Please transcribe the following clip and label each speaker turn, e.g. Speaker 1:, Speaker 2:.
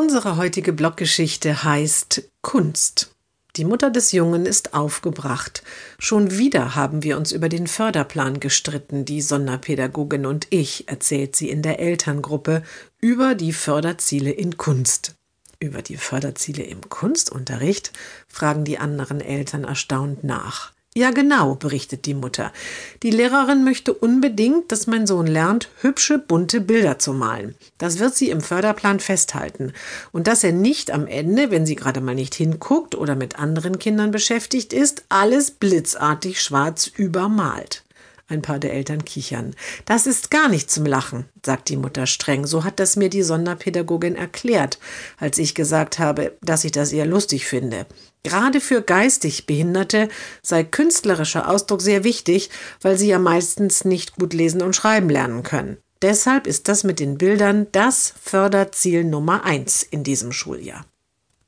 Speaker 1: Unsere heutige Bloggeschichte heißt Kunst. Die Mutter des Jungen ist aufgebracht. Schon wieder haben wir uns über den Förderplan gestritten, die Sonderpädagogin und ich, erzählt sie in der Elterngruppe, über die Förderziele in Kunst. Über die Förderziele im Kunstunterricht? fragen die anderen Eltern erstaunt nach. Ja, genau, berichtet die Mutter. Die Lehrerin möchte unbedingt, dass mein Sohn lernt, hübsche, bunte Bilder zu malen. Das wird sie im Förderplan festhalten. Und dass er nicht am Ende, wenn sie gerade mal nicht hinguckt oder mit anderen Kindern beschäftigt ist, alles blitzartig schwarz übermalt. Ein paar der Eltern kichern. Das ist gar nicht zum Lachen, sagt die Mutter streng. So hat das mir die Sonderpädagogin erklärt, als ich gesagt habe, dass ich das eher lustig finde. Gerade für geistig Behinderte sei künstlerischer Ausdruck sehr wichtig, weil sie ja meistens nicht gut lesen und schreiben lernen können. Deshalb ist das mit den Bildern das Förderziel Nummer eins in diesem Schuljahr.